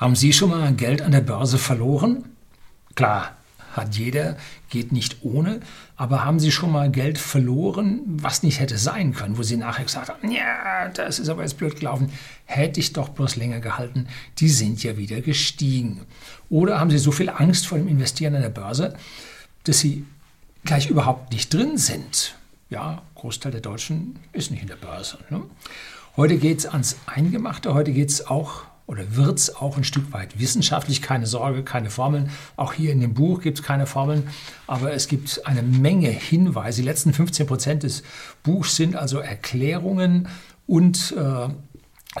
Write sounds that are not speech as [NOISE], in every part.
Haben Sie schon mal Geld an der Börse verloren? Klar, hat jeder, geht nicht ohne. Aber haben Sie schon mal Geld verloren, was nicht hätte sein können, wo Sie nachher gesagt haben, ja, das ist aber jetzt blöd gelaufen, hätte ich doch bloß länger gehalten, die sind ja wieder gestiegen. Oder haben Sie so viel Angst vor dem Investieren an der Börse, dass Sie gleich überhaupt nicht drin sind? Ja, Großteil der Deutschen ist nicht in der Börse. Ne? Heute geht es ans Eingemachte, heute geht es auch oder wird es auch ein Stück weit wissenschaftlich. Keine Sorge, keine Formeln. Auch hier in dem Buch gibt es keine Formeln, aber es gibt eine Menge Hinweise. Die letzten 15 Prozent des Buchs sind also Erklärungen und äh,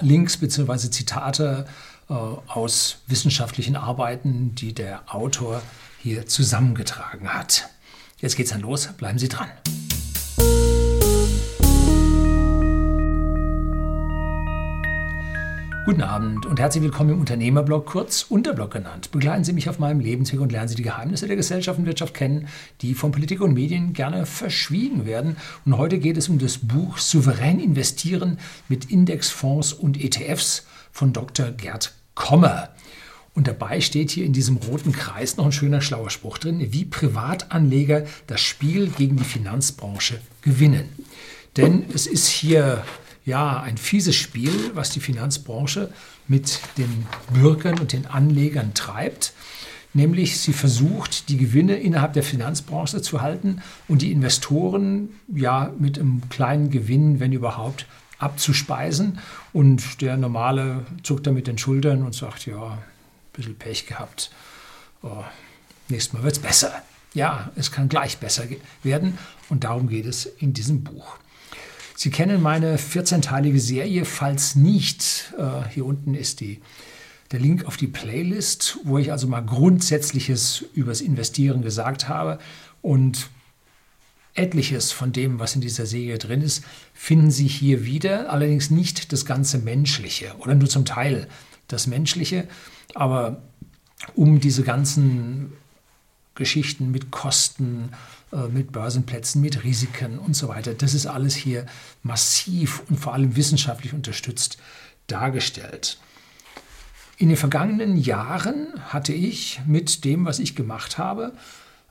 Links bzw. Zitate äh, aus wissenschaftlichen Arbeiten, die der Autor hier zusammengetragen hat. Jetzt geht's dann los. Bleiben Sie dran. Guten Abend und herzlich willkommen im Unternehmerblog, kurz Unterblog genannt. Begleiten Sie mich auf meinem Lebensweg und lernen Sie die Geheimnisse der Gesellschaft und Wirtschaft kennen, die von Politik und Medien gerne verschwiegen werden. Und heute geht es um das Buch Souverän investieren mit Indexfonds und ETFs von Dr. Gerd Kommer. Und dabei steht hier in diesem roten Kreis noch ein schöner schlauer Spruch drin, wie Privatanleger das Spiel gegen die Finanzbranche gewinnen. Denn es ist hier ja, ein fieses Spiel, was die Finanzbranche mit den Bürgern und den Anlegern treibt. Nämlich sie versucht, die Gewinne innerhalb der Finanzbranche zu halten und die Investoren ja mit einem kleinen Gewinn, wenn überhaupt, abzuspeisen. Und der Normale zuckt da mit den Schultern und sagt, ja, ein bisschen Pech gehabt. Oh, nächstes Mal wird es besser. Ja, es kann gleich besser werden und darum geht es in diesem Buch. Sie kennen meine 14-teilige Serie, falls nicht. Äh, hier unten ist die, der Link auf die Playlist, wo ich also mal Grundsätzliches übers Investieren gesagt habe. Und etliches von dem, was in dieser Serie drin ist, finden Sie hier wieder. Allerdings nicht das ganze Menschliche oder nur zum Teil das Menschliche. Aber um diese ganzen Geschichten mit Kosten, mit Börsenplätzen, mit Risiken und so weiter. Das ist alles hier massiv und vor allem wissenschaftlich unterstützt dargestellt. In den vergangenen Jahren hatte ich mit dem, was ich gemacht habe,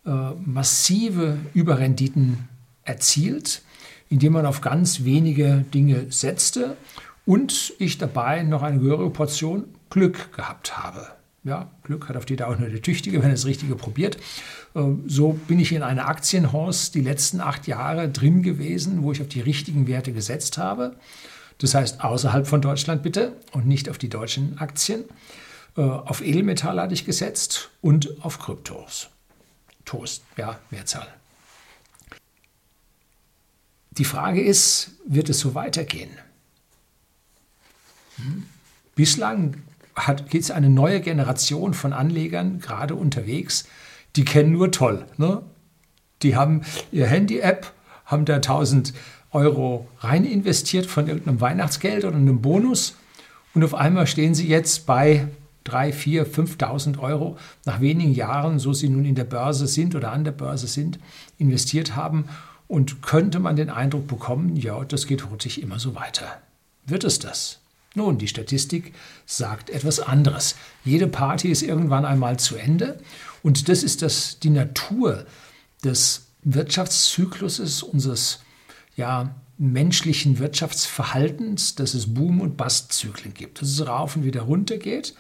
äh, massive Überrenditen erzielt, indem man auf ganz wenige Dinge setzte und ich dabei noch eine höhere Portion Glück gehabt habe. Ja, Glück hat auf die Dauer nur der Tüchtige, wenn er das Richtige probiert. Ähm, so bin ich in einer Aktienhorse die letzten acht Jahre drin gewesen, wo ich auf die richtigen Werte gesetzt habe. Das heißt außerhalb von Deutschland bitte und nicht auf die deutschen Aktien. Äh, auf Edelmetall hatte ich gesetzt und auf Kryptos. Toast, ja, Mehrzahl. Die Frage ist, wird es so weitergehen? Hm? Bislang gibt es eine neue Generation von Anlegern gerade unterwegs, die kennen nur toll. Ne? Die haben ihr Handy-App, haben da 1000 Euro rein investiert von irgendeinem Weihnachtsgeld oder einem Bonus und auf einmal stehen sie jetzt bei 3, 4, 5.000 Euro nach wenigen Jahren, so sie nun in der Börse sind oder an der Börse sind, investiert haben und könnte man den Eindruck bekommen, ja, das geht hurtig immer so weiter. Wird es das? Nun, die Statistik sagt etwas anderes. Jede Party ist irgendwann einmal zu Ende und das ist das, die Natur des Wirtschaftszykluses, unseres ja, menschlichen Wirtschaftsverhaltens, dass es Boom- und Bust-Zyklen gibt, dass es rauf und wieder runter geht.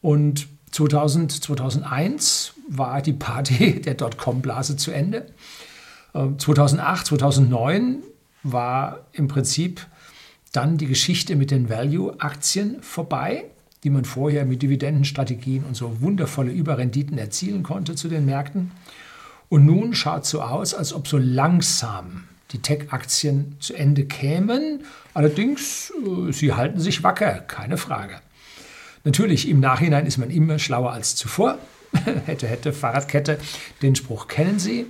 Und 2000, 2001 war die Party [LAUGHS] der Dotcom-Blase zu Ende. 2008, ähm, 2009 war im Prinzip dann die Geschichte mit den Value-Aktien vorbei, die man vorher mit Dividendenstrategien und so wundervolle Überrenditen erzielen konnte zu den Märkten. Und nun schaut es so aus, als ob so langsam die Tech-Aktien zu Ende kämen. Allerdings, äh, sie halten sich wacker, keine Frage. Natürlich, im Nachhinein ist man immer schlauer als zuvor. [LAUGHS] hätte, hätte, Fahrradkette, den Spruch kennen Sie.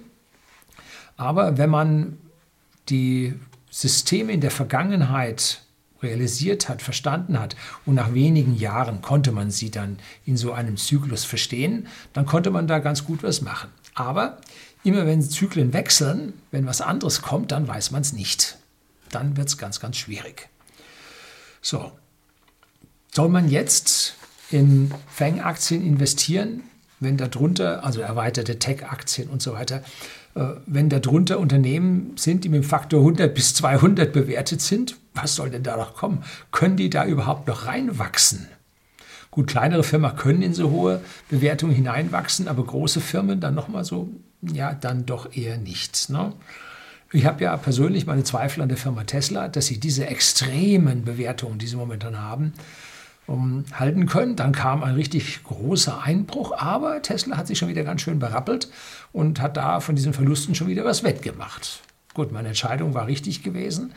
Aber wenn man die Systeme in der Vergangenheit realisiert hat, verstanden hat und nach wenigen Jahren konnte man sie dann in so einem Zyklus verstehen, dann konnte man da ganz gut was machen. Aber immer wenn Zyklen wechseln, wenn was anderes kommt, dann weiß man es nicht. Dann wird es ganz, ganz schwierig. So, soll man jetzt in Fang-Aktien investieren, wenn darunter, also erweiterte Tech-Aktien und so weiter, äh, wenn darunter Unternehmen sind, die mit dem Faktor 100 bis 200 bewertet sind, was soll denn da noch kommen? Können die da überhaupt noch reinwachsen? Gut, kleinere Firmen können in so hohe Bewertungen hineinwachsen, aber große Firmen dann nochmal so, ja, dann doch eher nicht. Ne? Ich habe ja persönlich meine Zweifel an der Firma Tesla, dass sie diese extremen Bewertungen, die sie momentan haben, um, halten können. Dann kam ein richtig großer Einbruch, aber Tesla hat sich schon wieder ganz schön berappelt und hat da von diesen Verlusten schon wieder was wettgemacht. Gut, meine Entscheidung war richtig gewesen,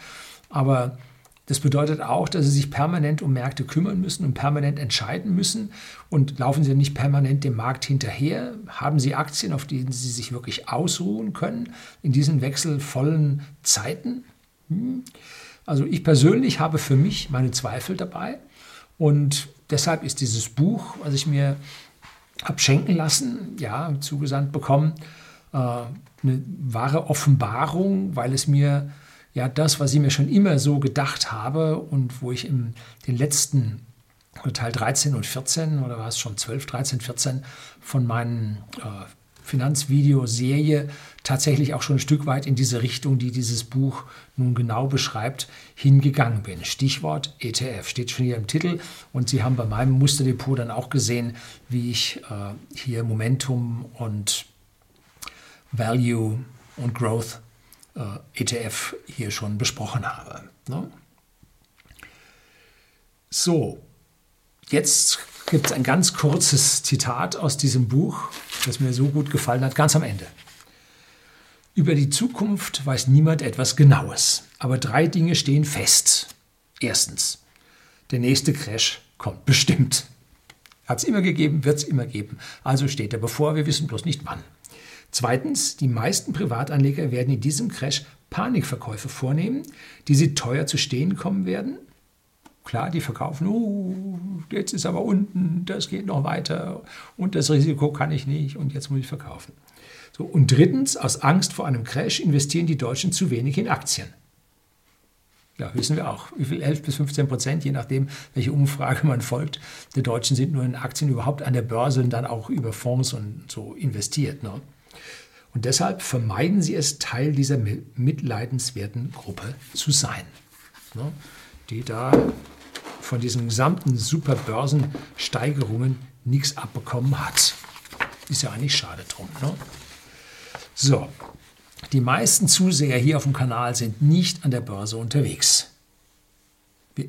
aber das bedeutet auch, dass sie sich permanent um Märkte kümmern müssen und permanent entscheiden müssen. Und laufen sie nicht permanent dem Markt hinterher? Haben sie Aktien, auf denen sie sich wirklich ausruhen können in diesen wechselvollen Zeiten? Hm. Also ich persönlich habe für mich meine Zweifel dabei. Und deshalb ist dieses Buch, was ich mir habe schenken lassen, ja, zugesandt bekommen, äh, eine wahre Offenbarung, weil es mir ja das, was ich mir schon immer so gedacht habe und wo ich in den letzten Teil 13 und 14 oder war es schon 12, 13, 14 von meinen äh, Finanzvideoserie tatsächlich auch schon ein Stück weit in diese Richtung, die dieses Buch nun genau beschreibt, hingegangen bin. Stichwort ETF steht schon hier im Titel und Sie haben bei meinem Musterdepot dann auch gesehen, wie ich äh, hier Momentum und Value und Growth äh, ETF hier schon besprochen habe. Ne? So, jetzt gibt es ein ganz kurzes Zitat aus diesem Buch, das mir so gut gefallen hat, ganz am Ende. Über die Zukunft weiß niemand etwas Genaues, aber drei Dinge stehen fest. Erstens, der nächste Crash kommt bestimmt. Hat es immer gegeben, wird es immer geben. Also steht er bevor, wir wissen bloß nicht wann. Zweitens, die meisten Privatanleger werden in diesem Crash Panikverkäufe vornehmen, die sie teuer zu stehen kommen werden. Klar, die verkaufen, oh, jetzt ist aber unten, das geht noch weiter und das Risiko kann ich nicht und jetzt muss ich verkaufen. So, und drittens, aus Angst vor einem Crash investieren die Deutschen zu wenig in Aktien. Ja, wissen wir auch. Wie viel? 11 bis 15 Prozent, je nachdem, welche Umfrage man folgt. Der Deutschen sind nur in Aktien überhaupt an der Börse und dann auch über Fonds und so investiert. Ne? Und deshalb vermeiden sie es, Teil dieser mitleidenswerten Gruppe zu sein, ne, die da von diesen gesamten Superbörsensteigerungen nichts abbekommen hat. Ist ja eigentlich schade drum. Ne? So, die meisten Zuseher hier auf dem Kanal sind nicht an der Börse unterwegs.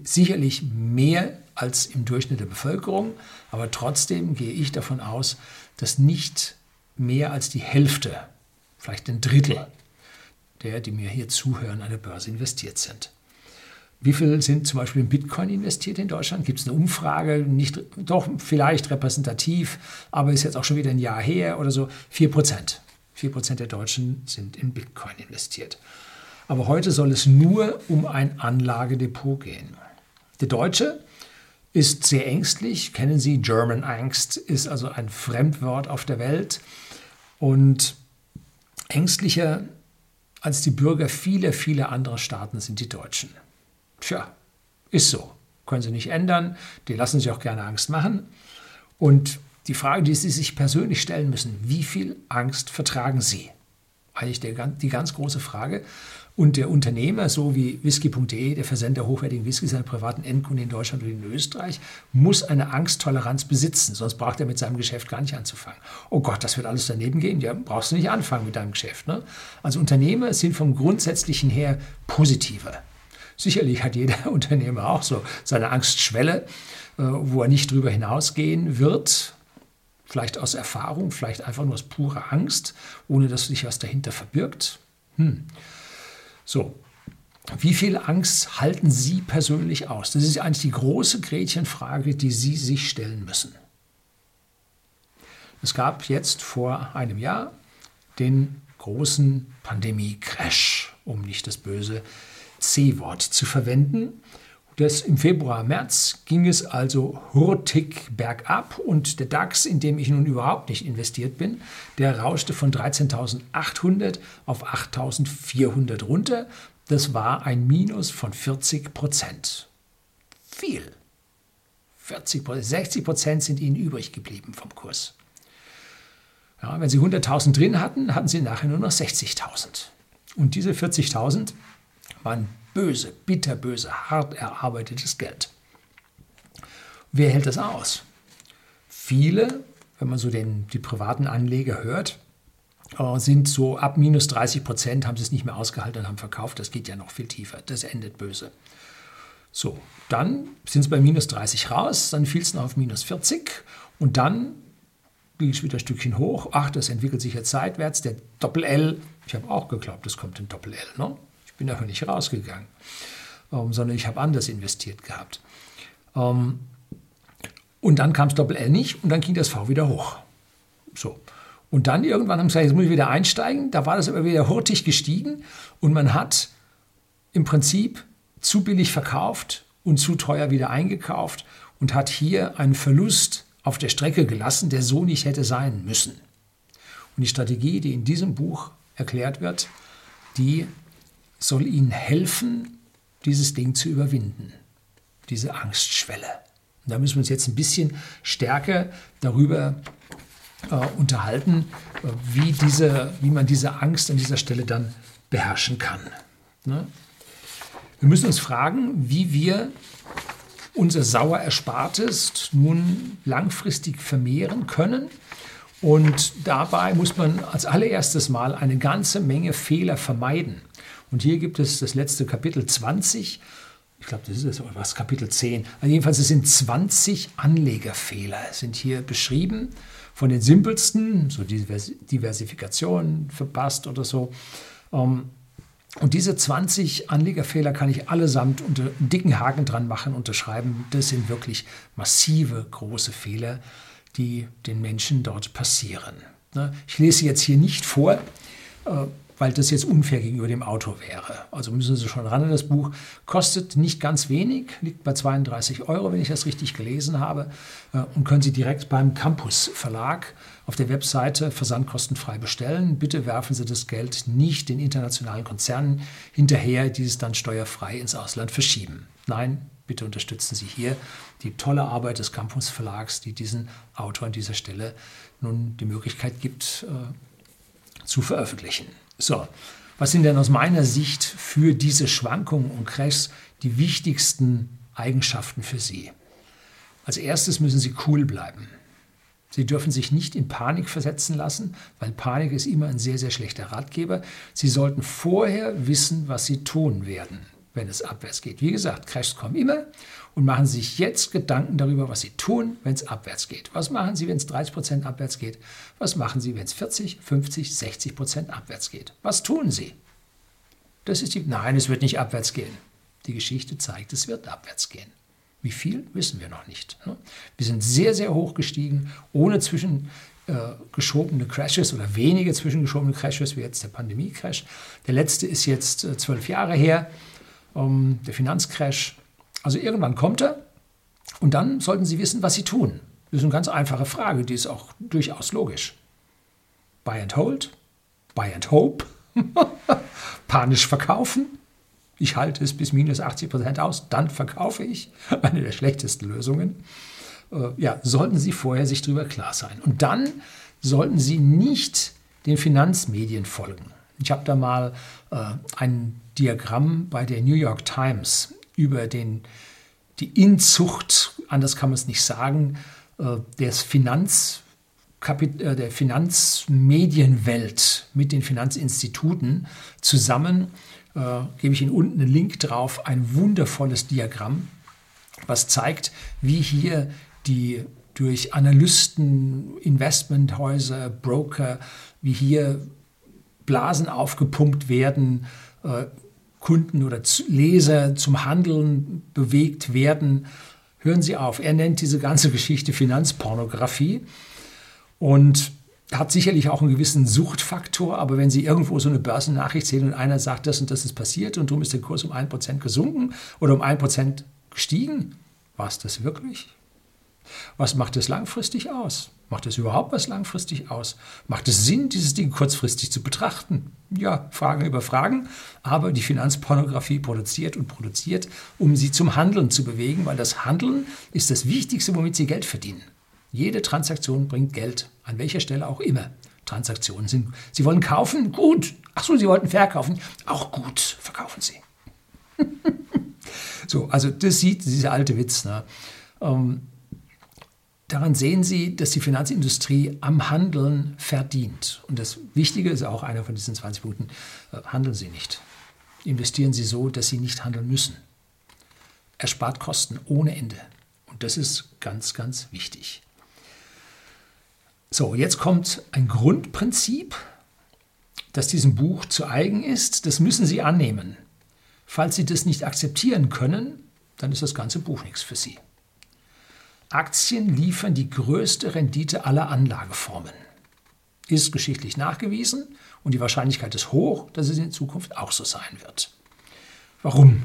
Sicherlich mehr als im Durchschnitt der Bevölkerung, aber trotzdem gehe ich davon aus, dass nicht mehr als die Hälfte vielleicht ein Drittel der, die mir hier zuhören, an der Börse investiert sind. Wie viel sind zum Beispiel in Bitcoin investiert in Deutschland? Gibt es eine Umfrage? Nicht, doch vielleicht repräsentativ, aber ist jetzt auch schon wieder ein Jahr her oder so. 4 Prozent. 4 Prozent der Deutschen sind in Bitcoin investiert. Aber heute soll es nur um ein Anlagedepot gehen. Der Deutsche ist sehr ängstlich. Kennen Sie German Angst? Ist also ein Fremdwort auf der Welt. Und Ängstlicher als die Bürger vieler, vieler anderer Staaten sind die Deutschen. Tja, ist so. Können sie nicht ändern. Die lassen sich auch gerne Angst machen. Und die Frage, die Sie sich persönlich stellen müssen, wie viel Angst vertragen Sie? Eigentlich der, die ganz große Frage. Und der Unternehmer, so wie whisky.de, der Versender hochwertigen Whiskys an privaten Endkunden in Deutschland und in Österreich, muss eine Angsttoleranz besitzen, sonst braucht er mit seinem Geschäft gar nicht anzufangen. Oh Gott, das wird alles daneben gehen. Ja, brauchst du nicht anfangen mit deinem Geschäft. Ne? Also Unternehmer sind vom Grundsätzlichen her positiver. Sicherlich hat jeder [LAUGHS] Unternehmer auch so seine Angstschwelle, äh, wo er nicht drüber hinausgehen wird. Vielleicht aus Erfahrung, vielleicht einfach nur aus purer Angst, ohne dass sich was dahinter verbirgt. Hm. So, wie viel Angst halten Sie persönlich aus? Das ist eigentlich die große Gretchenfrage, die Sie sich stellen müssen. Es gab jetzt vor einem Jahr den großen Pandemie-Crash, um nicht das böse C-Wort zu verwenden. Das Im Februar, März ging es also hurtig bergab und der DAX, in dem ich nun überhaupt nicht investiert bin, der rauschte von 13.800 auf 8.400 runter. Das war ein Minus von 40 Prozent. Viel. 40 60 Prozent sind ihnen übrig geblieben vom Kurs. Ja, wenn sie 100.000 drin hatten, hatten sie nachher nur noch 60.000. Und diese 40.000 waren böse, bitterböse, hart erarbeitetes Geld. Wer hält das aus? Viele, wenn man so den, die privaten Anleger hört, äh, sind so ab minus 30 Prozent, haben sie es nicht mehr ausgehalten und haben verkauft. Das geht ja noch viel tiefer. Das endet böse. So, dann sind es bei minus 30 raus, dann fiel es noch auf minus 40 und dann ging es wieder ein Stückchen hoch. Ach, das entwickelt sich jetzt seitwärts. Der Doppel-L, ich habe auch geglaubt, es kommt ein Doppel-L. Ne? Bin dafür nicht rausgegangen, ähm, sondern ich habe anders investiert gehabt. Ähm, und dann kam das Doppel-L nicht und dann ging das V wieder hoch. So. Und dann irgendwann haben sie gesagt, jetzt muss ich wieder einsteigen. Da war das aber wieder hurtig gestiegen und man hat im Prinzip zu billig verkauft und zu teuer wieder eingekauft und hat hier einen Verlust auf der Strecke gelassen, der so nicht hätte sein müssen. Und die Strategie, die in diesem Buch erklärt wird, die soll Ihnen helfen, dieses Ding zu überwinden, diese Angstschwelle. Und da müssen wir uns jetzt ein bisschen stärker darüber äh, unterhalten, äh, wie, diese, wie man diese Angst an dieser Stelle dann beherrschen kann. Ne? Wir müssen uns fragen, wie wir unser sauer Erspartes nun langfristig vermehren können. Und dabei muss man als allererstes Mal eine ganze Menge Fehler vermeiden. Und hier gibt es das letzte Kapitel 20. Ich glaube, das ist es, was Kapitel 10. Also jedenfalls, es sind 20 Anlegerfehler, sind hier beschrieben. Von den simpelsten, so Diversifikation verpasst oder so, ähm, und diese 20 Anlegerfehler kann ich allesamt unter einen dicken Haken dran machen, unterschreiben. Das sind wirklich massive, große Fehler, die den Menschen dort passieren. Ne? Ich lese jetzt hier nicht vor, äh, weil das jetzt unfair gegenüber dem Autor wäre. Also müssen Sie schon ran an das Buch. Kostet nicht ganz wenig, liegt bei 32 Euro, wenn ich das richtig gelesen habe, äh, und können Sie direkt beim Campus Verlag auf der Webseite versandkostenfrei bestellen. Bitte werfen Sie das Geld nicht den internationalen Konzernen hinterher, die es dann steuerfrei ins Ausland verschieben. Nein, bitte unterstützen Sie hier die tolle Arbeit des Campus Verlags, die diesen Autor an dieser Stelle nun die Möglichkeit gibt, äh, zu veröffentlichen. So, was sind denn aus meiner Sicht für diese Schwankungen und Crashs die wichtigsten Eigenschaften für Sie? Als erstes müssen Sie cool bleiben. Sie dürfen sich nicht in Panik versetzen lassen, weil Panik ist immer ein sehr, sehr schlechter Ratgeber. Sie sollten vorher wissen, was Sie tun werden wenn es abwärts geht. Wie gesagt, Crashs kommen immer und machen sich jetzt Gedanken darüber, was sie tun, wenn es abwärts geht. Was machen sie, wenn es 30 Prozent abwärts geht? Was machen sie, wenn es 40, 50, 60 Prozent abwärts geht? Was tun sie? Das ist die. Nein, es wird nicht abwärts gehen. Die Geschichte zeigt, es wird abwärts gehen. Wie viel, wissen wir noch nicht. Wir sind sehr, sehr hoch gestiegen, ohne zwischengeschobene äh, Crashes oder wenige zwischengeschobene Crashes, wie jetzt der Pandemie-Crash. Der letzte ist jetzt äh, zwölf Jahre her ähm, der Finanzcrash. Also irgendwann kommt er und dann sollten Sie wissen, was Sie tun. Das ist eine ganz einfache Frage, die ist auch durchaus logisch. Buy and hold, buy and hope, [LAUGHS] panisch verkaufen. Ich halte es bis minus 80 Prozent aus, dann verkaufe ich. [LAUGHS] Eine der schlechtesten Lösungen. Äh, ja, sollten Sie vorher sich darüber klar sein. Und dann sollten Sie nicht den Finanzmedien folgen. Ich habe da mal äh, ein Diagramm bei der New York Times über den, die Inzucht, anders kann man es nicht sagen, äh, des Finanz, äh, der Finanzmedienwelt mit den Finanzinstituten zusammen. Äh, gebe ich Ihnen unten einen Link drauf, ein wundervolles Diagramm, was zeigt, wie hier die durch Analysten, Investmenthäuser, Broker, wie hier Blasen aufgepumpt werden, Kunden oder Leser zum Handeln bewegt werden. Hören Sie auf. Er nennt diese ganze Geschichte Finanzpornografie und hat sicherlich auch einen gewissen Suchtfaktor, aber wenn Sie irgendwo so eine Börsennachricht sehen und einer sagt, das und das ist passiert und darum ist der Kurs um 1% gesunken oder um 1% gestiegen, war es das wirklich? Was macht es langfristig aus? Macht es überhaupt was langfristig aus? Macht es Sinn, dieses Ding kurzfristig zu betrachten? Ja, Fragen über Fragen, aber die Finanzpornografie produziert und produziert, um sie zum Handeln zu bewegen, weil das Handeln ist das Wichtigste, womit sie Geld verdienen. Jede Transaktion bringt Geld, an welcher Stelle auch immer. Transaktionen sind. Sie wollen kaufen? Gut. Ach so, Sie wollten verkaufen? Auch gut, verkaufen Sie. [LAUGHS] so, also das sieht dieser alte Witz. Ne? Ähm, Daran sehen Sie, dass die Finanzindustrie am Handeln verdient. Und das Wichtige ist auch einer von diesen 20 Punkten, äh, handeln Sie nicht. Investieren Sie so, dass Sie nicht handeln müssen. Erspart Kosten ohne Ende. Und das ist ganz, ganz wichtig. So, jetzt kommt ein Grundprinzip, das diesem Buch zu eigen ist. Das müssen Sie annehmen. Falls Sie das nicht akzeptieren können, dann ist das ganze Buch nichts für Sie. Aktien liefern die größte Rendite aller Anlageformen. Ist geschichtlich nachgewiesen und die Wahrscheinlichkeit ist hoch, dass es in Zukunft auch so sein wird. Warum?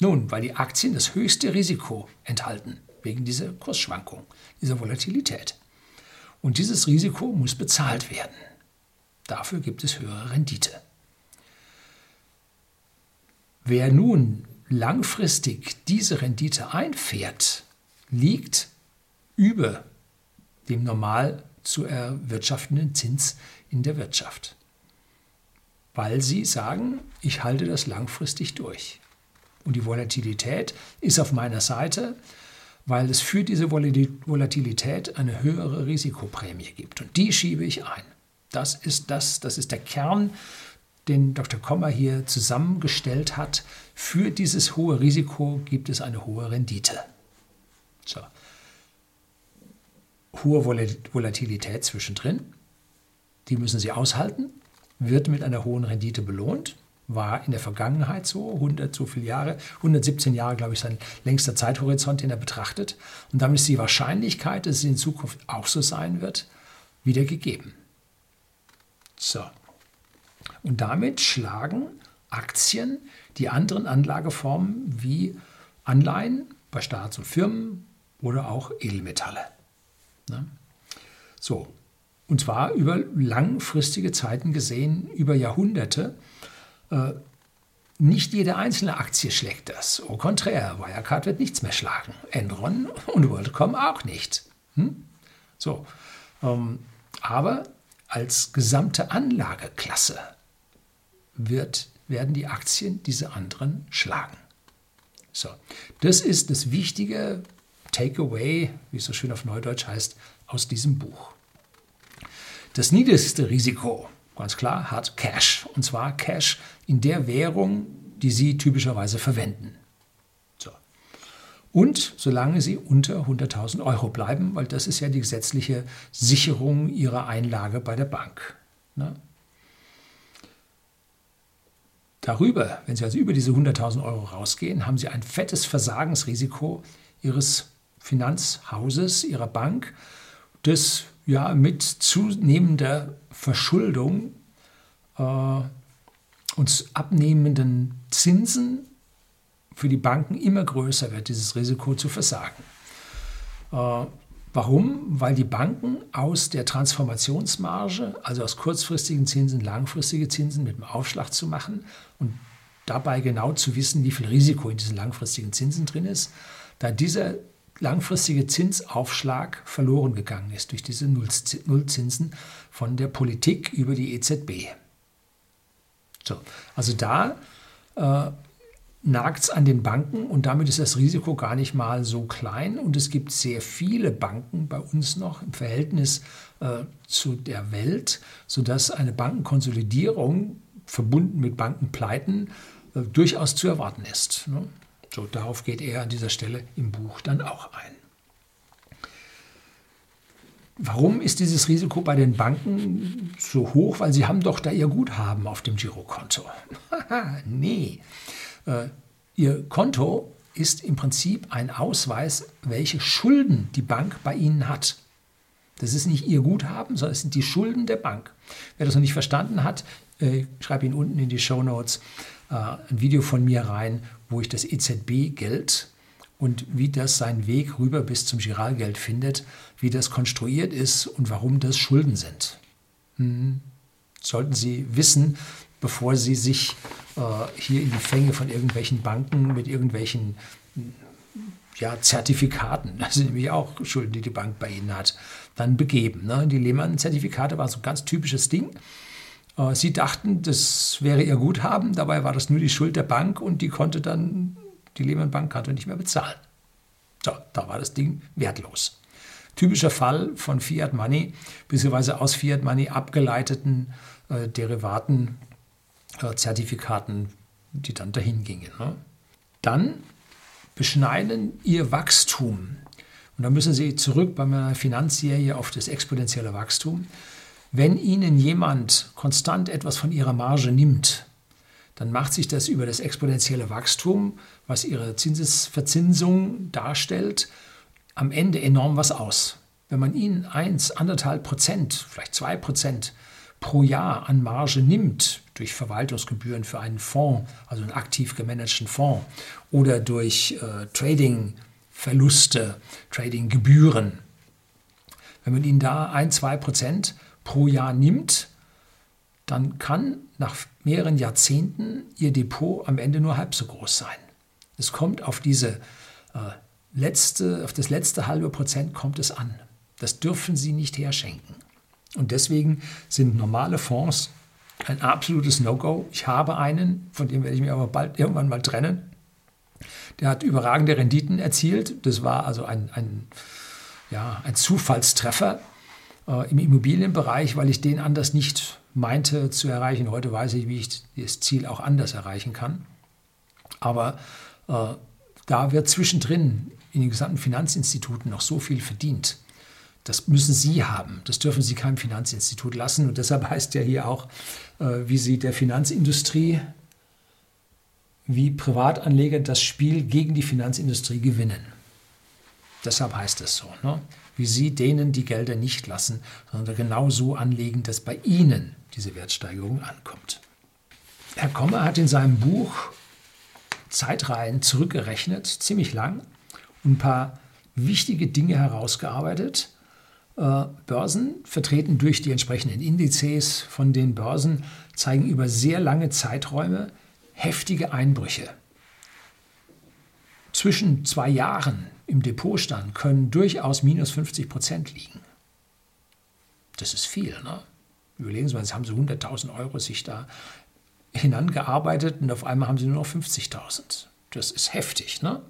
Nun, weil die Aktien das höchste Risiko enthalten, wegen dieser Kursschwankung, dieser Volatilität. Und dieses Risiko muss bezahlt werden. Dafür gibt es höhere Rendite. Wer nun langfristig diese Rendite einfährt, liegt über dem normal zu erwirtschaftenden Zins in der Wirtschaft. Weil sie sagen, ich halte das langfristig durch. Und die Volatilität ist auf meiner Seite, weil es für diese Volatilität eine höhere Risikoprämie gibt. Und die schiebe ich ein. Das ist das, das ist der Kern, den Dr. Kommer hier zusammengestellt hat. Für dieses hohe Risiko gibt es eine hohe Rendite. So. Hohe Volatilität zwischendrin, die müssen Sie aushalten, wird mit einer hohen Rendite belohnt, war in der Vergangenheit so, 100 so viele Jahre, 117 Jahre, glaube ich, sein längster Zeithorizont, den er betrachtet. Und damit ist die Wahrscheinlichkeit, dass es in Zukunft auch so sein wird, wieder gegeben. So. Und damit schlagen Aktien die anderen Anlageformen wie Anleihen bei Staats- und Firmen, oder auch Edelmetalle. Ne? So, und zwar über langfristige Zeiten gesehen, über Jahrhunderte. Äh, nicht jede einzelne Aktie schlägt das. Au contraire, Wirecard wird nichts mehr schlagen. Enron und WorldCom auch nicht. Hm? So, ähm, aber als gesamte Anlageklasse wird, werden die Aktien diese anderen schlagen. So, das ist das Wichtige Takeaway, wie es so schön auf Neudeutsch heißt, aus diesem Buch. Das niedrigste Risiko, ganz klar, hat Cash. Und zwar Cash in der Währung, die Sie typischerweise verwenden. So. Und solange Sie unter 100.000 Euro bleiben, weil das ist ja die gesetzliche Sicherung Ihrer Einlage bei der Bank. Ne? Darüber, wenn Sie also über diese 100.000 Euro rausgehen, haben Sie ein fettes Versagensrisiko Ihres Finanzhauses, ihrer Bank, das ja mit zunehmender Verschuldung äh, und abnehmenden Zinsen für die Banken immer größer wird, dieses Risiko zu versagen. Äh, warum? Weil die Banken aus der Transformationsmarge, also aus kurzfristigen Zinsen, langfristige Zinsen mit dem Aufschlag zu machen und dabei genau zu wissen, wie viel Risiko in diesen langfristigen Zinsen drin ist, da dieser langfristige Zinsaufschlag verloren gegangen ist durch diese Nullzinsen von der Politik über die EZB. So, also da äh, nagt es an den Banken und damit ist das Risiko gar nicht mal so klein und es gibt sehr viele Banken bei uns noch im Verhältnis äh, zu der Welt, sodass eine Bankenkonsolidierung verbunden mit Bankenpleiten äh, durchaus zu erwarten ist. Ne? So, darauf geht er an dieser Stelle im Buch dann auch ein. Warum ist dieses Risiko bei den Banken so hoch? Weil sie haben doch da ihr Guthaben auf dem Girokonto. [LAUGHS] nee. Äh, ihr Konto ist im Prinzip ein Ausweis, welche Schulden die Bank bei Ihnen hat. Das ist nicht Ihr Guthaben, sondern es sind die Schulden der Bank. Wer das noch nicht verstanden hat, äh, schreibe Ihnen unten in die Show Notes äh, ein Video von mir rein, wo ich das EZB-Geld und wie das seinen Weg rüber bis zum Giralgeld findet, wie das konstruiert ist und warum das Schulden sind. Hm. Sollten Sie wissen, bevor Sie sich äh, hier in die Fänge von irgendwelchen Banken mit irgendwelchen ja, Zertifikaten, [LAUGHS] das sind nämlich auch Schulden, die die Bank bei Ihnen hat, dann begeben. Ne? Die Lehmann-Zertifikate waren so ein ganz typisches Ding. Äh, Sie dachten, das wäre Ihr Guthaben, dabei war das nur die Schuld der Bank und die konnte dann die Lehman Bank konnte nicht mehr bezahlen. So, da war das Ding wertlos. Typischer Fall von Fiat Money, beziehungsweise aus Fiat Money abgeleiteten äh, Derivaten, äh, Zertifikaten, die dann dahin gingen. Ne? Dann beschneiden ihr Wachstum. Und da müssen Sie zurück bei meiner Finanzserie auf das exponentielle Wachstum. Wenn Ihnen jemand konstant etwas von Ihrer Marge nimmt, dann macht sich das über das exponentielle Wachstum, was ihre Zinsesverzinsung darstellt, am Ende enorm was aus. Wenn man ihnen 1, 1,5 Prozent, vielleicht 2 Prozent pro Jahr an Marge nimmt, durch Verwaltungsgebühren für einen Fonds, also einen aktiv gemanagten Fonds, oder durch äh, Trading-Verluste, Trading-Gebühren, wenn man ihnen da 1, 2 Prozent pro Jahr nimmt, dann kann nach mehreren Jahrzehnten Ihr Depot am Ende nur halb so groß sein. Es kommt auf diese äh, letzte, auf das letzte halbe Prozent kommt es an. Das dürfen Sie nicht herschenken. Und deswegen sind normale Fonds ein absolutes No-Go. Ich habe einen, von dem werde ich mich aber bald irgendwann mal trennen. Der hat überragende Renditen erzielt. Das war also ein, ein, ja, ein Zufallstreffer äh, im Immobilienbereich, weil ich den anders nicht meinte zu erreichen. Heute weiß ich, wie ich das Ziel auch anders erreichen kann. Aber äh, da wird zwischendrin in den gesamten Finanzinstituten noch so viel verdient. Das müssen Sie haben. Das dürfen Sie keinem Finanzinstitut lassen. Und deshalb heißt ja hier auch, äh, wie Sie der Finanzindustrie, wie Privatanleger das Spiel gegen die Finanzindustrie gewinnen. Deshalb heißt es so. Ne? Wie Sie denen die Gelder nicht lassen, sondern genau so anlegen, dass bei Ihnen diese Wertsteigerung ankommt. Herr Kommer hat in seinem Buch Zeitreihen zurückgerechnet, ziemlich lang, und ein paar wichtige Dinge herausgearbeitet. Äh, Börsen, vertreten durch die entsprechenden Indizes von den Börsen, zeigen über sehr lange Zeiträume heftige Einbrüche. Zwischen zwei Jahren im Depotstand können durchaus minus 50 Prozent liegen. Das ist viel, ne? Überlegen Sie mal, jetzt haben Sie 100.000 Euro sich da hinangearbeitet und auf einmal haben Sie nur noch 50.000. Das ist heftig. Ne?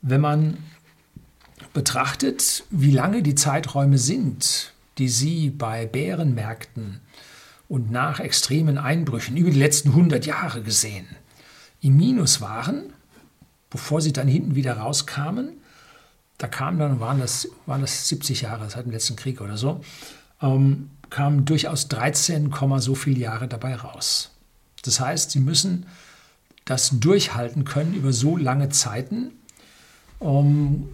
Wenn man betrachtet, wie lange die Zeiträume sind, die Sie bei Bärenmärkten und nach extremen Einbrüchen über die letzten 100 Jahre gesehen im Minus waren, bevor sie dann hinten wieder rauskamen, da kamen dann, waren das, waren das 70 Jahre seit dem letzten Krieg oder so, ähm, kamen durchaus 13, so viele Jahre dabei raus. Das heißt, sie müssen das durchhalten können über so lange Zeiten. Um,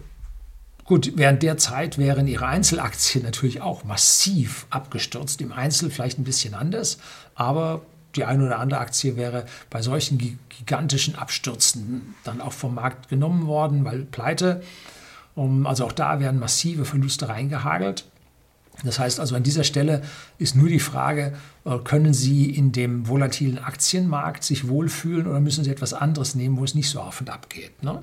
gut, während der Zeit wären ihre Einzelaktien natürlich auch massiv abgestürzt. Im Einzel vielleicht ein bisschen anders, aber die eine oder andere Aktie wäre bei solchen gigantischen Abstürzen dann auch vom Markt genommen worden, weil pleite. Also auch da werden massive Verluste reingehagelt. Das heißt also an dieser Stelle ist nur die Frage, äh, können Sie in dem volatilen Aktienmarkt sich wohlfühlen oder müssen Sie etwas anderes nehmen, wo es nicht so auf und ab geht. Ne?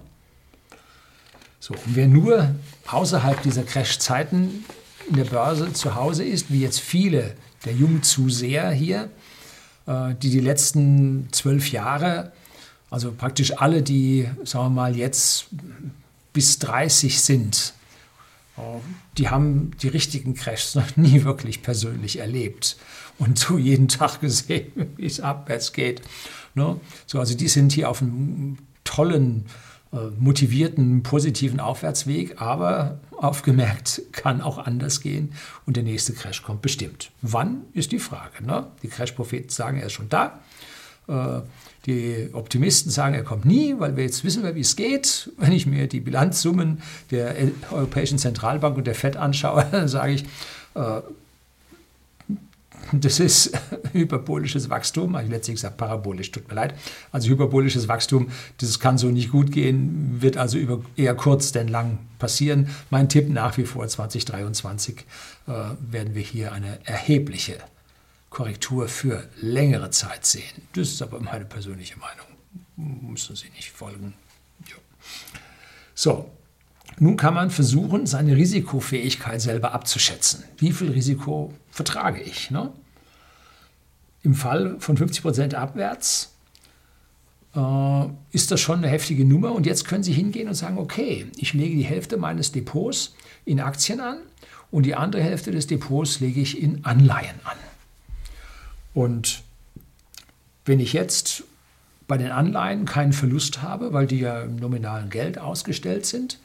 So, und wer nur außerhalb dieser Crash-Zeiten in der Börse zu Hause ist, wie jetzt viele der jungen Zuseher hier, äh, die die letzten zwölf Jahre, also praktisch alle, die, sagen wir mal, jetzt bis 30 sind, die haben die richtigen Crashs noch [LAUGHS] nie wirklich persönlich erlebt und so jeden Tag gesehen, [LAUGHS] wie es abwärts geht. Ne? So, also die sind hier auf einem tollen, äh, motivierten, positiven Aufwärtsweg, aber aufgemerkt, [LAUGHS] kann auch anders gehen und der nächste Crash kommt bestimmt. Wann ist die Frage? Ne? Die Crash-Propheten sagen, er ist schon da. Äh, die Optimisten sagen, er kommt nie, weil wir jetzt wissen, wie es geht. [LAUGHS] Wenn ich mir die Bilanzsummen der Europäischen Zentralbank und der FED anschaue, [LAUGHS] dann sage ich, äh, das ist [LAUGHS] hyperbolisches Wachstum, habe ich letztlich gesagt parabolisch, tut mir leid. Also hyperbolisches Wachstum, das kann so nicht gut gehen, wird also über eher kurz denn lang passieren. Mein Tipp nach wie vor 2023 äh, werden wir hier eine erhebliche Korrektur für längere Zeit sehen. Das ist aber meine persönliche Meinung. Müssen Sie nicht folgen. Ja. So, nun kann man versuchen, seine Risikofähigkeit selber abzuschätzen. Wie viel Risiko vertrage ich? Ne? Im Fall von 50 Prozent abwärts äh, ist das schon eine heftige Nummer. Und jetzt können Sie hingehen und sagen, okay, ich lege die Hälfte meines Depots in Aktien an und die andere Hälfte des Depots lege ich in Anleihen an. Und wenn ich jetzt bei den Anleihen keinen Verlust habe, weil die ja im nominalen Geld ausgestellt sind,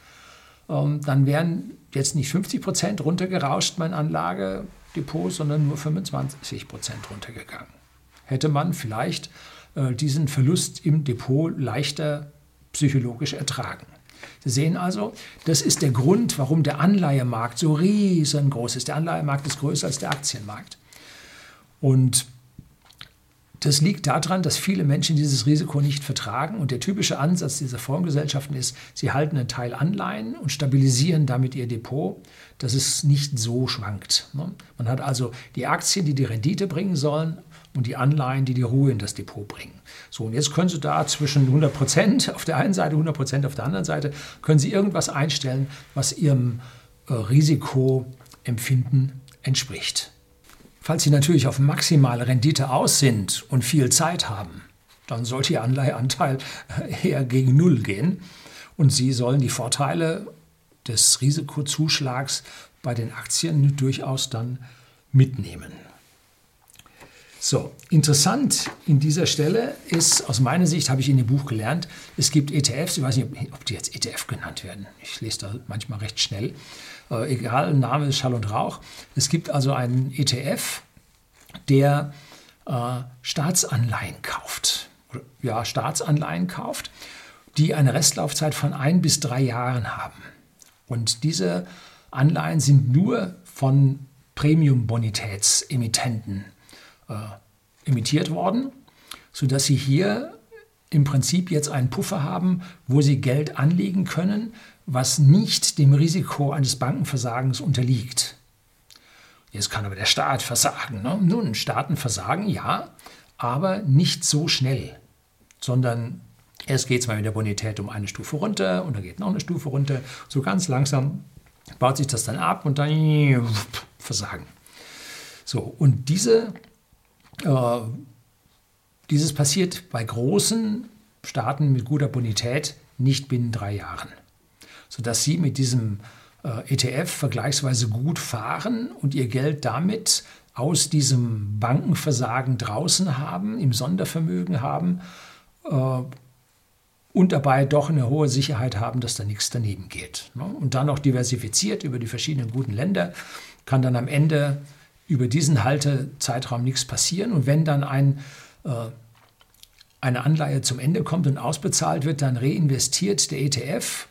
dann wären jetzt nicht 50 Prozent runtergerauscht, mein Anlagedepot, sondern nur 25 Prozent runtergegangen. Hätte man vielleicht äh, diesen Verlust im Depot leichter psychologisch ertragen. Sie sehen also, das ist der Grund, warum der Anleihemarkt so riesengroß ist. Der Anleihemarkt ist größer als der Aktienmarkt. Und das liegt daran, dass viele Menschen dieses Risiko nicht vertragen. Und der typische Ansatz dieser Fondsgesellschaften ist, sie halten einen Teil Anleihen und stabilisieren damit ihr Depot, dass es nicht so schwankt. Ne? Man hat also die Aktien, die die Rendite bringen sollen, und die Anleihen, die die Ruhe in das Depot bringen. So, und jetzt können Sie da zwischen 100 Prozent auf der einen Seite, 100 Prozent auf der anderen Seite, können Sie irgendwas einstellen, was Ihrem äh, Risikoempfinden entspricht. Falls Sie natürlich auf maximale Rendite aus sind und viel Zeit haben, dann sollte Ihr Anleiheanteil eher gegen Null gehen und Sie sollen die Vorteile des Risikozuschlags bei den Aktien durchaus dann mitnehmen. So, interessant in dieser Stelle ist, aus meiner Sicht habe ich in dem Buch gelernt, es gibt ETFs, ich weiß nicht, ob die jetzt ETF genannt werden. Ich lese da manchmal recht schnell äh, egal, Name ist Schall und Rauch. Es gibt also einen ETF, der äh, Staatsanleihen kauft. Ja, Staatsanleihen kauft, die eine Restlaufzeit von ein bis drei Jahren haben. Und diese Anleihen sind nur von Premium-Bonitätsemittenten äh, emittiert worden, sodass sie hier im Prinzip jetzt einen Puffer haben, wo sie Geld anlegen können, was nicht dem Risiko eines Bankenversagens unterliegt. Jetzt kann aber der Staat versagen. Ne? Nun, Staaten versagen, ja, aber nicht so schnell, sondern erst geht es mal mit der Bonität um eine Stufe runter und dann geht noch eine Stufe runter. So ganz langsam baut sich das dann ab und dann versagen. So, und diese, äh, dieses passiert bei großen Staaten mit guter Bonität nicht binnen drei Jahren sodass sie mit diesem äh, ETF vergleichsweise gut fahren und ihr Geld damit aus diesem Bankenversagen draußen haben, im Sondervermögen haben äh, und dabei doch eine hohe Sicherheit haben, dass da nichts daneben geht. Ne? Und dann noch diversifiziert über die verschiedenen guten Länder, kann dann am Ende über diesen Haltezeitraum nichts passieren. Und wenn dann ein, äh, eine Anleihe zum Ende kommt und ausbezahlt wird, dann reinvestiert der ETF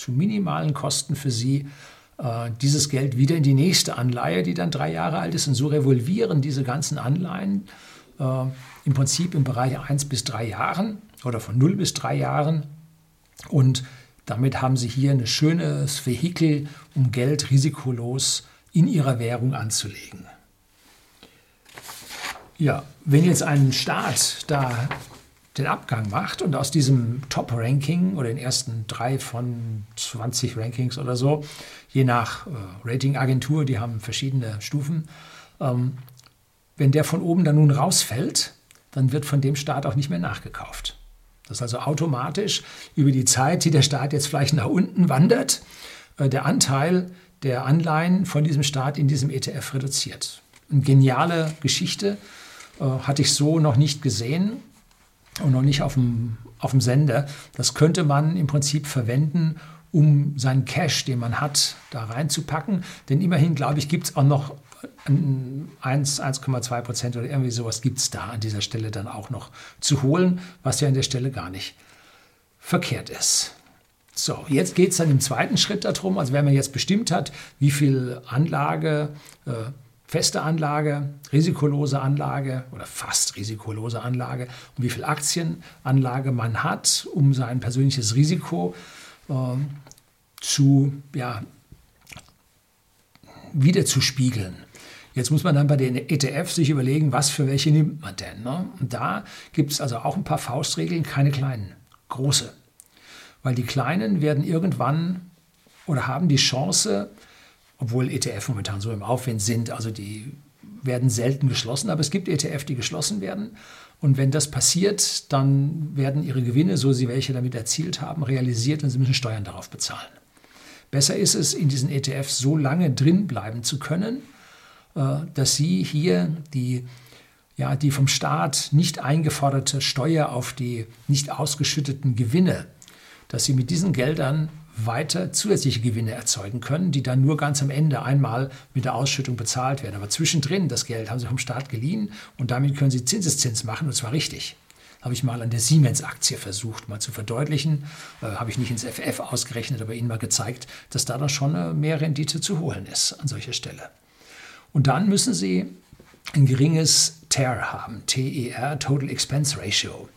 zu minimalen Kosten für Sie äh, dieses Geld wieder in die nächste Anleihe, die dann drei Jahre alt ist. Und so revolvieren diese ganzen Anleihen äh, im Prinzip im Bereich 1 bis 3 Jahren oder von 0 bis 3 Jahren. Und damit haben Sie hier ein schönes Vehikel, um Geld risikolos in Ihrer Währung anzulegen. Ja, wenn jetzt ein Staat da den Abgang macht und aus diesem Top-Ranking oder den ersten drei von 20 Rankings oder so, je nach äh, Ratingagentur, die haben verschiedene Stufen, ähm, wenn der von oben dann nun rausfällt, dann wird von dem Staat auch nicht mehr nachgekauft. Das ist also automatisch über die Zeit, die der Staat jetzt vielleicht nach unten wandert, äh, der Anteil der Anleihen von diesem Staat in diesem ETF reduziert. Eine geniale Geschichte, äh, hatte ich so noch nicht gesehen und noch nicht auf dem, auf dem Sender. Das könnte man im Prinzip verwenden, um seinen Cash, den man hat, da reinzupacken. Denn immerhin, glaube ich, gibt es auch noch 1, 1,2 Prozent oder irgendwie sowas gibt es da an dieser Stelle dann auch noch zu holen, was ja an der Stelle gar nicht verkehrt ist. So, jetzt geht es dann im zweiten Schritt darum, also wenn man jetzt bestimmt hat, wie viel Anlage äh, feste Anlage, risikolose Anlage oder fast risikolose Anlage und wie viel Aktienanlage man hat, um sein persönliches Risiko äh, zu, ja, wieder zu spiegeln. Jetzt muss man dann bei den ETF sich überlegen, was für welche nimmt man denn. Ne? Und da gibt es also auch ein paar Faustregeln, keine kleinen, große. Weil die kleinen werden irgendwann oder haben die Chance, obwohl ETF momentan so im Aufwind sind, also die werden selten geschlossen, aber es gibt ETF, die geschlossen werden. Und wenn das passiert, dann werden ihre Gewinne, so sie welche damit erzielt haben, realisiert und sie müssen Steuern darauf bezahlen. Besser ist es, in diesen ETFs so lange drin bleiben zu können, äh, dass sie hier die, ja, die vom Staat nicht eingeforderte Steuer auf die nicht ausgeschütteten Gewinne, dass sie mit diesen Geldern weiter zusätzliche Gewinne erzeugen können, die dann nur ganz am Ende einmal mit der Ausschüttung bezahlt werden. Aber zwischendrin das Geld haben sie vom Staat geliehen und damit können sie Zinseszins machen und zwar richtig. Habe ich mal an der Siemens-Aktie versucht, mal zu verdeutlichen. Äh, habe ich nicht ins FF ausgerechnet, aber Ihnen mal gezeigt, dass da dann schon äh, mehr Rendite zu holen ist an solcher Stelle. Und dann müssen Sie ein geringes TER haben, TER, Total Expense Ratio.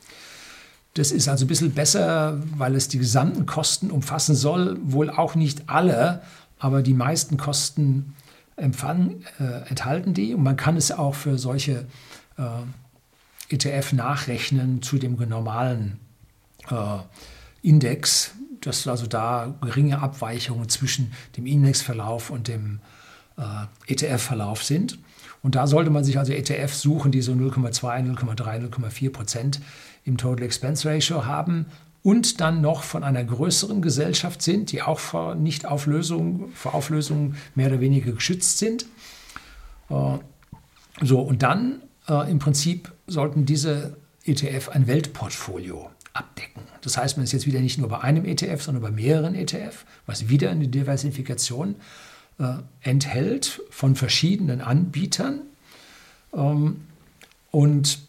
Das ist also ein bisschen besser, weil es die gesamten Kosten umfassen soll. Wohl auch nicht alle, aber die meisten Kosten empfangen, äh, enthalten die. Und man kann es auch für solche äh, ETF nachrechnen zu dem normalen äh, Index, dass also da geringe Abweichungen zwischen dem Indexverlauf und dem äh, ETF-Verlauf sind. Und da sollte man sich also ETFs suchen, die so 0,2, 0,3, 0,4 Prozent im Total Expense Ratio haben und dann noch von einer größeren Gesellschaft sind, die auch vor Nichtauflösung, vor Auflösung mehr oder weniger geschützt sind. Äh, so, und dann äh, im Prinzip sollten diese ETF ein Weltportfolio abdecken. Das heißt, man ist jetzt wieder nicht nur bei einem ETF, sondern bei mehreren ETF, was wieder eine Diversifikation äh, enthält von verschiedenen Anbietern. Ähm, und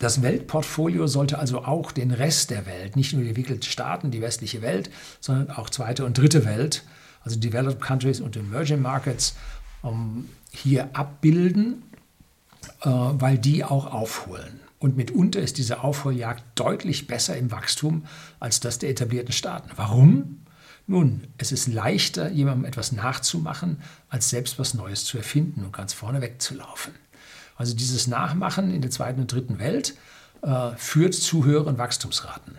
das Weltportfolio sollte also auch den Rest der Welt, nicht nur die entwickelten Staaten, die westliche Welt, sondern auch zweite und dritte Welt, also Developed Countries und Emerging Markets, um, hier abbilden, äh, weil die auch aufholen. Und mitunter ist diese Aufholjagd deutlich besser im Wachstum als das der etablierten Staaten. Warum? Nun, es ist leichter, jemandem etwas nachzumachen, als selbst was Neues zu erfinden und ganz vorne wegzulaufen. Also dieses Nachmachen in der zweiten und dritten Welt äh, führt zu höheren Wachstumsraten.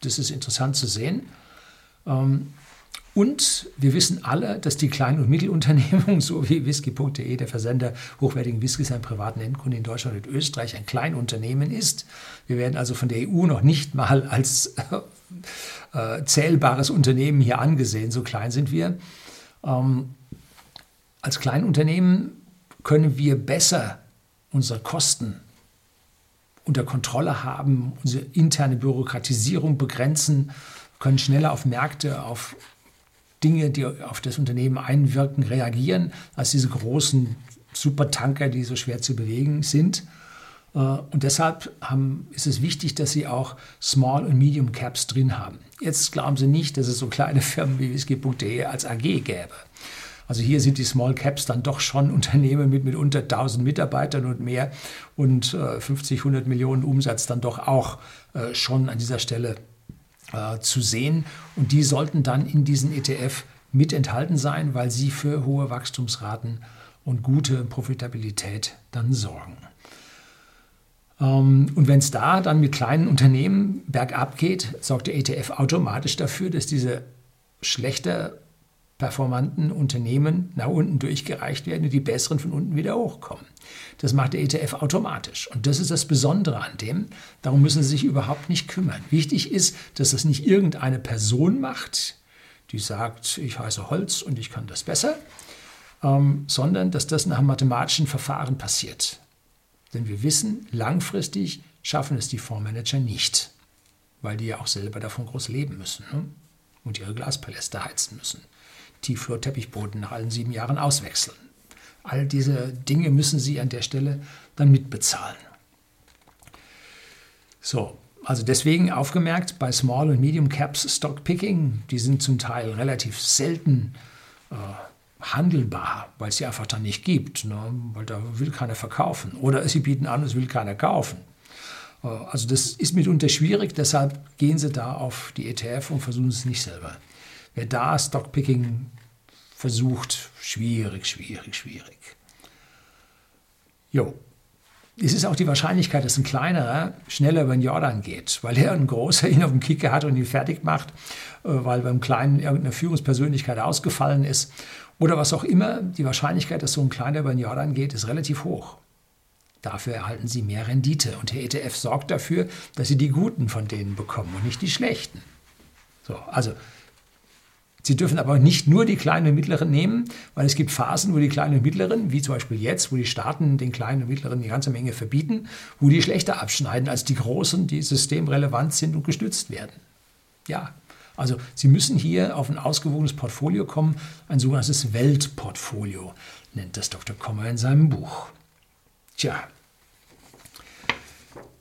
Das ist interessant zu sehen. Ähm, und wir wissen alle, dass die Klein- und Mittelunternehmen, [LAUGHS] so wie whisky.de, der Versender hochwertigen Whiskys an privaten Endkunden in Deutschland und Österreich, ein Kleinunternehmen ist. Wir werden also von der EU noch nicht mal als [LAUGHS] äh, zählbares Unternehmen hier angesehen, so klein sind wir. Ähm, als Kleinunternehmen können wir besser unsere Kosten unter Kontrolle haben, unsere interne Bürokratisierung begrenzen, können schneller auf Märkte, auf Dinge, die auf das Unternehmen einwirken, reagieren, als diese großen Supertanker, die so schwer zu bewegen sind. Äh, und deshalb haben, ist es wichtig, dass Sie auch Small- und Medium Caps drin haben. Jetzt glauben Sie nicht, dass es so kleine [LAUGHS] Firmen wie whisky.de als AG gäbe. Also hier sind die Small Caps dann doch schon [LAUGHS] Unternehmen mit, mit unter 1000 Mitarbeitern und mehr und äh, 50, 100 Millionen Umsatz dann doch auch äh, schon an dieser Stelle äh, zu sehen. Und die sollten dann in diesen ETF mit enthalten sein, weil sie für hohe Wachstumsraten und gute Profitabilität dann sorgen. Ähm, und wenn es da dann mit kleinen Unternehmen bergab geht, sorgt der ETF automatisch dafür, dass diese schlechter performanten Unternehmen nach unten durchgereicht werden und die besseren von unten wieder hochkommen. Das macht der ETF automatisch. Und das ist das Besondere an dem. Darum müssen Sie sich überhaupt nicht kümmern. Wichtig ist, dass das nicht irgendeine Person macht, die sagt, ich heiße Holz und ich kann das besser, ähm, sondern dass das nach mathematischen Verfahren passiert. Denn wir wissen, langfristig schaffen es die Fondsmanager nicht, weil die ja auch selber davon groß leben müssen ne? und ihre Glaspaläste heizen müssen. Tiefflor-Teppichboden nach allen sieben Jahren auswechseln. All diese Dinge müssen Sie an der Stelle dann mitbezahlen. So, also deswegen aufgemerkt bei Small und Medium Caps Stock Picking, die sind zum Teil relativ selten äh, handelbar, weil es sie einfach dann nicht gibt, ne? weil da will keiner verkaufen. Oder sie bieten an, es will keiner kaufen. Äh, also das ist mitunter schwierig, deshalb gehen sie da auf die ETF und versuchen es nicht selber. Wer da Stockpicking versucht, schwierig, schwierig, schwierig. Jo. Es ist auch die Wahrscheinlichkeit, dass ein kleinerer schneller über den Jordan geht, weil er ein großer ihn auf dem Kicker hat und ihn fertig macht, äh, weil beim Kleinen irgendeine Führungspersönlichkeit ausgefallen ist oder was auch immer. Die Wahrscheinlichkeit, dass so ein kleiner über den Jordan geht, ist relativ hoch. Dafür erhalten sie mehr Rendite und der ETF sorgt dafür, dass sie die Guten von denen bekommen und nicht die Schlechten. So, also Sie dürfen aber nicht nur die kleinen und mittleren nehmen, weil es gibt Phasen, wo die kleinen und mittleren, wie zum Beispiel jetzt, wo die Staaten den kleinen und mittleren die ganze Menge verbieten, wo die schlechter abschneiden als die großen, die systemrelevant sind und gestützt werden. Ja, also Sie müssen hier auf ein ausgewogenes Portfolio kommen, ein sogenanntes Weltportfolio, nennt das Dr. Kommer in seinem Buch. Tja,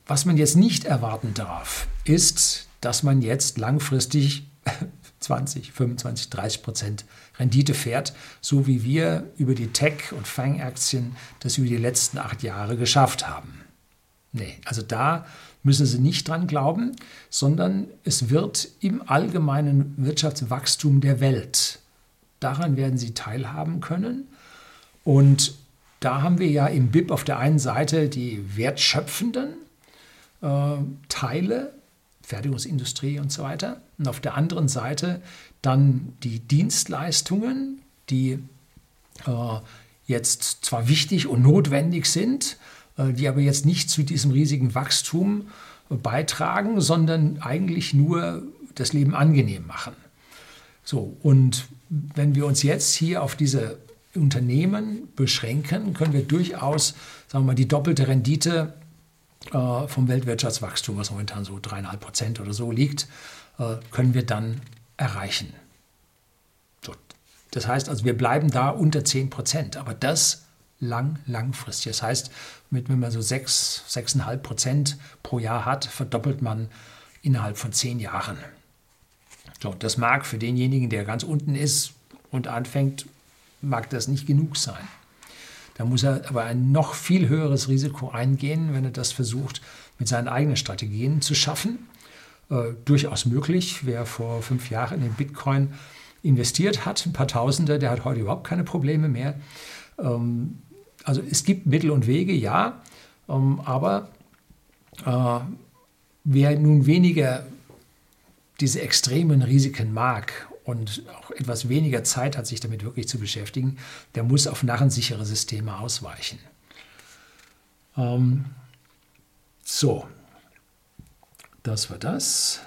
was man jetzt nicht erwarten darf, ist, dass man jetzt langfristig [LAUGHS] 20, 25, 30 Prozent Rendite fährt, so wie wir über die Tech- und Fang-Aktien das über die letzten acht Jahre geschafft haben. Nee, also da müssen Sie nicht dran glauben, sondern es wird im allgemeinen Wirtschaftswachstum der Welt. Daran werden Sie teilhaben können. Und da haben wir ja im BIP auf der einen Seite die wertschöpfenden äh, Teile Fertigungsindustrie und so weiter. Und auf der anderen Seite dann die Dienstleistungen, die äh, jetzt zwar wichtig und notwendig sind, äh, die aber jetzt nicht zu diesem riesigen Wachstum äh, beitragen, sondern eigentlich nur das Leben angenehm machen. So, und wenn wir uns jetzt hier auf diese Unternehmen beschränken, können wir durchaus, sagen wir mal, die doppelte Rendite äh, vom Weltwirtschaftswachstum, was momentan so dreieinhalb Prozent oder so liegt, können wir dann erreichen. So. Das heißt also, wir bleiben da unter 10 Prozent, aber das lang, langfristig. Das heißt, mit, wenn man so 6, 6,5 Prozent pro Jahr hat, verdoppelt man innerhalb von 10 Jahren. So, das mag für denjenigen, der ganz unten ist und anfängt, mag das nicht genug sein. Da muss er aber ein noch viel höheres Risiko eingehen, wenn er das versucht, mit seinen eigenen Strategien zu schaffen. Äh, durchaus möglich. Wer vor fünf Jahren in Bitcoin investiert hat, ein paar Tausende, der hat heute überhaupt keine Probleme mehr. Ähm, also es gibt Mittel und Wege, ja, ähm, aber äh, wer nun weniger diese extremen Risiken mag und auch etwas weniger Zeit hat, sich damit wirklich zu beschäftigen, der muss auf narrensichere Systeme ausweichen. Ähm, so, das war das.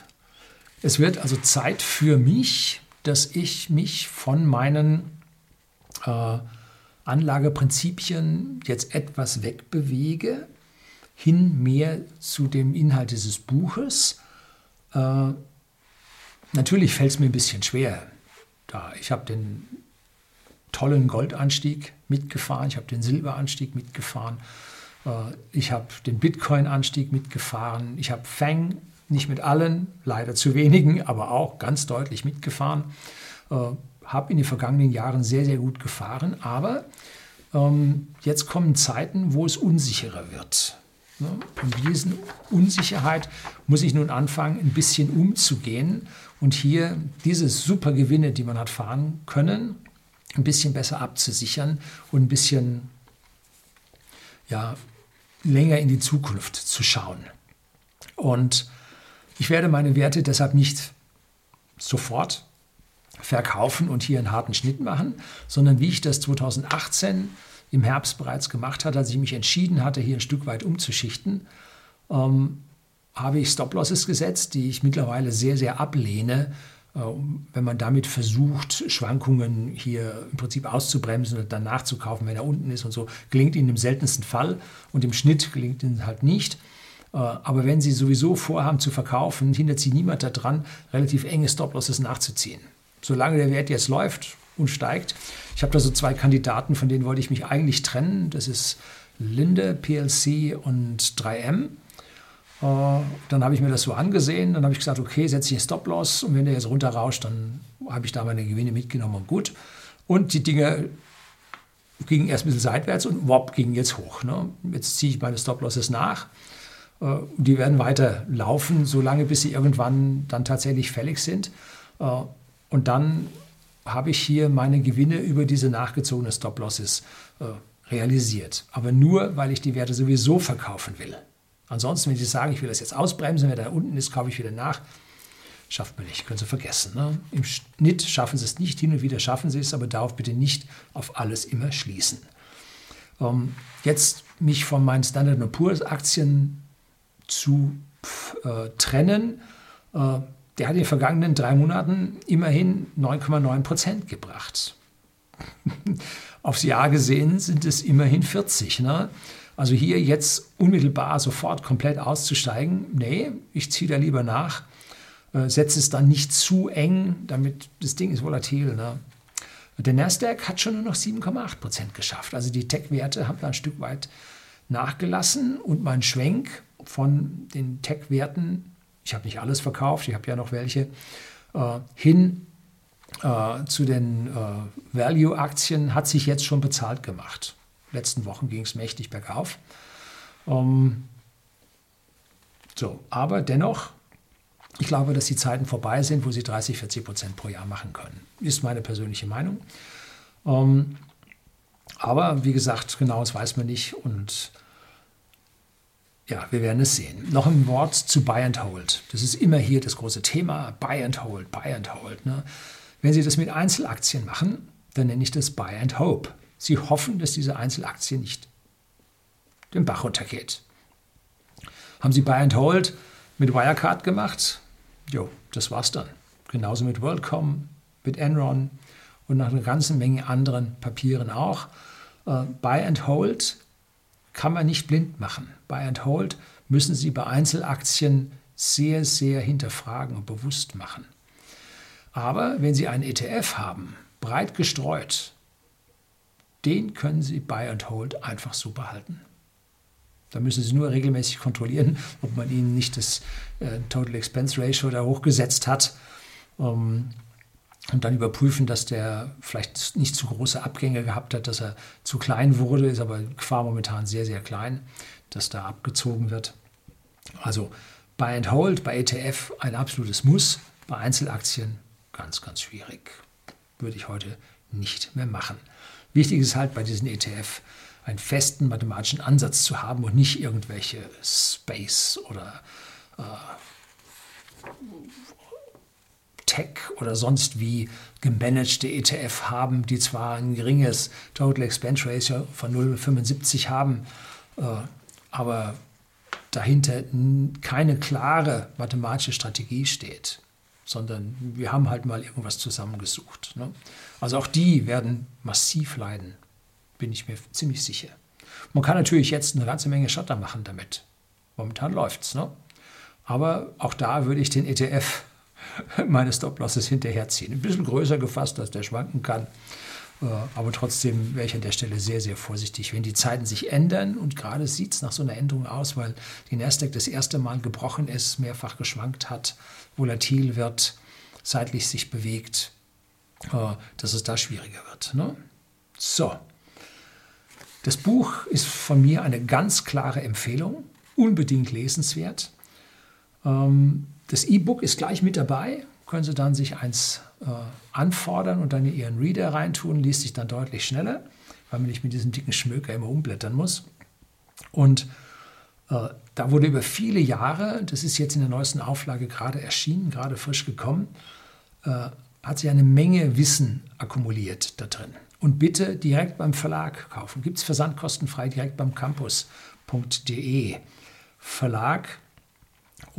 Es wird also Zeit für mich, dass ich mich von meinen äh, Anlageprinzipien jetzt etwas wegbewege, hin mehr zu dem Inhalt dieses Buches. Äh, Natürlich fällt es mir ein bisschen schwer. Da ich habe den tollen Goldanstieg mitgefahren, ich habe den Silberanstieg mitgefahren, äh, ich habe den Bitcoin-Anstieg mitgefahren, ich habe Fang nicht mit allen, leider zu wenigen, aber auch ganz deutlich mitgefahren. Äh, habe in den vergangenen Jahren sehr, sehr gut gefahren, aber ähm, jetzt kommen Zeiten, wo es unsicherer wird. Ne? Und diesen Unsicherheit muss ich nun anfangen, ein bisschen umzugehen und hier diese super Gewinne, die man hat fahren können, ein bisschen besser abzusichern und ein bisschen ja, länger in die Zukunft zu schauen. Und ich werde meine Werte deshalb nicht sofort verkaufen und hier einen harten Schnitt machen, sondern wie ich das 2018 im Herbst bereits gemacht hatte, als ich mich entschieden hatte, hier ein Stück weit umzuschichten, ähm, habe ich Stop-Losses gesetzt, die ich mittlerweile sehr, sehr ablehne, äh, wenn man damit versucht, Schwankungen hier im Prinzip auszubremsen und dann nachzukaufen, wenn er unten ist und so. Gelingt ihnen im seltensten Fall und im Schnitt gelingt ihnen halt nicht. Äh, aber wenn Sie sowieso vorhaben zu verkaufen, hindert Sie niemand daran, relativ enge Stop-Losses nachzuziehen. Solange der Wert jetzt läuft, und steigt. Ich habe da so zwei Kandidaten, von denen wollte ich mich eigentlich trennen. Das ist Linde, PLC und 3M. Äh, dann habe ich mir das so angesehen, dann habe ich gesagt, okay, setze ich einen Stop-Loss und wenn der jetzt runterrauscht, dann habe ich da meine Gewinne mitgenommen und gut. Und die Dinge gingen erst ein bisschen seitwärts und wop, gingen jetzt hoch. Ne? Jetzt ziehe ich meine Stop-Losses nach. Äh, die werden weiter laufen, solange bis sie irgendwann dann tatsächlich fällig sind. Äh, und dann habe ich hier meine Gewinne über diese nachgezogenen Stop-Losses äh, realisiert. Aber nur, weil ich die Werte sowieso verkaufen will. Ansonsten, wenn Sie sagen, ich will das jetzt ausbremsen, wenn da unten ist, kaufe ich wieder nach. Schafft man nicht, können Sie vergessen. Ne? Im Schnitt schaffen Sie es nicht, hin und wieder schaffen Sie es, aber darauf bitte nicht auf alles immer schließen. Ähm, jetzt mich von meinen Standard Poor's Aktien zu äh, trennen, äh, der hat in den vergangenen drei Monaten immerhin 9,9 Prozent gebracht. [LAUGHS] Aufs Jahr gesehen sind es immerhin 40. Ne? Also hier jetzt unmittelbar sofort komplett auszusteigen, nee, ich ziehe da lieber nach, äh, setze es dann nicht zu eng, damit das Ding ist volatil. Ne? Der Nasdaq hat schon nur noch 7,8 Prozent geschafft. Also die Tech-Werte haben da ein Stück weit nachgelassen und mein Schwenk von den Tech-Werten, ich habe nicht alles verkauft, ich habe ja noch welche, äh, hin äh, zu den äh, Value-Aktien hat sich jetzt schon bezahlt gemacht letzten Wochen ging es mächtig bergauf. Ähm, so, aber dennoch, ich glaube, dass die Zeiten vorbei sind, wo sie 30, 40 Prozent pro Jahr machen können. Ist meine persönliche Meinung. Ähm, aber wie gesagt, genaues weiß man nicht und ja, wir werden es sehen. Noch ein Wort zu Buy and Hold. Das ist immer hier das große Thema. Buy and Hold, Buy and Hold. Ne? Wenn Sie das mit Einzelaktien machen, dann nenne ich das Buy and Hope. Sie hoffen, dass diese Einzelaktie nicht den Bach runtergeht. Haben Sie Buy and Hold mit Wirecard gemacht? Jo, das war's dann. Genauso mit WorldCom, mit Enron und nach einer ganzen Menge anderen Papieren auch. Äh, Buy and Hold kann man nicht blind machen. Buy and Hold müssen Sie bei Einzelaktien sehr, sehr hinterfragen und bewusst machen. Aber wenn Sie einen ETF haben, breit gestreut, den können Sie Buy and Hold einfach so behalten. Da müssen Sie nur regelmäßig kontrollieren, [LAUGHS] ob man Ihnen nicht das äh, Total Expense Ratio da hochgesetzt hat. Ähm, und dann überprüfen, dass der vielleicht nicht zu große Abgänge gehabt hat, dass er zu klein wurde, ist aber Gefahr momentan sehr, sehr klein, dass da abgezogen wird. Also Buy and Hold bei ETF ein absolutes Muss, bei Einzelaktien ganz, ganz schwierig. Würde ich heute nicht mehr machen. Wichtig ist halt bei diesen ETF einen festen mathematischen Ansatz zu haben und nicht irgendwelche Space oder äh, Tech oder sonst wie gemanagte ETF haben, die zwar ein geringes Total Expense Ratio von 0,75 haben, äh, aber dahinter keine klare mathematische Strategie steht sondern wir haben halt mal irgendwas zusammengesucht. Ne? Also auch die werden massiv leiden, bin ich mir ziemlich sicher. Man kann natürlich jetzt eine ganze Menge Schotter machen damit. Momentan läuft es. Ne? Aber auch da würde ich den ETF [LAUGHS] meine Stop-Losses hinterherziehen. Ein bisschen größer gefasst, dass der schwanken kann. Äh, aber trotzdem wäre ich an der Stelle sehr, sehr vorsichtig. Wenn die Zeiten sich ändern, und gerade sieht es nach so einer Änderung aus, weil die Nasdaq das erste Mal gebrochen ist, mehrfach geschwankt hat, volatil wird, seitlich sich bewegt, äh, dass es da schwieriger wird. Ne? So. Das Buch ist von mir eine ganz klare Empfehlung, unbedingt lesenswert. Ähm, das E-Book ist gleich mit dabei, können Sie dann sich eins äh, anfordern und dann in Ihren Reader reintun, liest sich dann deutlich schneller, weil man nicht mit diesem dicken Schmöker immer umblättern muss. Und äh, da wurde über viele Jahre, das ist jetzt in der neuesten Auflage gerade erschienen, gerade frisch gekommen, äh, hat sich eine Menge Wissen akkumuliert da drin. Und bitte direkt beim Verlag kaufen. Gibt es versandkostenfrei direkt beim campus.de Verlag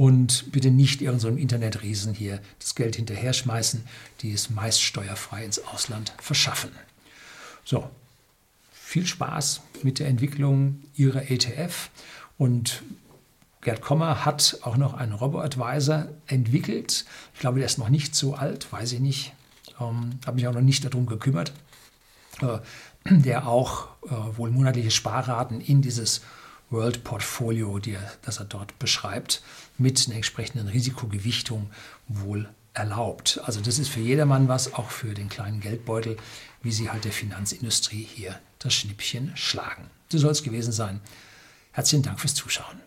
und bitte nicht irgendeinem so Internetriesen hier das Geld hinterher schmeißen, die es meist steuerfrei ins Ausland verschaffen. So, viel Spaß mit der Entwicklung Ihrer ETF und Gerd Kommer hat auch noch einen Robo-Advisor entwickelt. Ich glaube, der ist noch nicht so alt, weiß ich nicht. Ähm, Habe mich auch noch nicht darum gekümmert. Äh, der auch äh, wohl monatliche Sparraten in dieses World Portfolio, die er, das er dort beschreibt, mit einer entsprechenden Risikogewichtung wohl erlaubt. Also das ist für jedermann was, auch für den kleinen Geldbeutel, wie sie halt der Finanzindustrie hier das Schnippchen schlagen. So soll es gewesen sein. Herzlichen Dank fürs Zuschauen.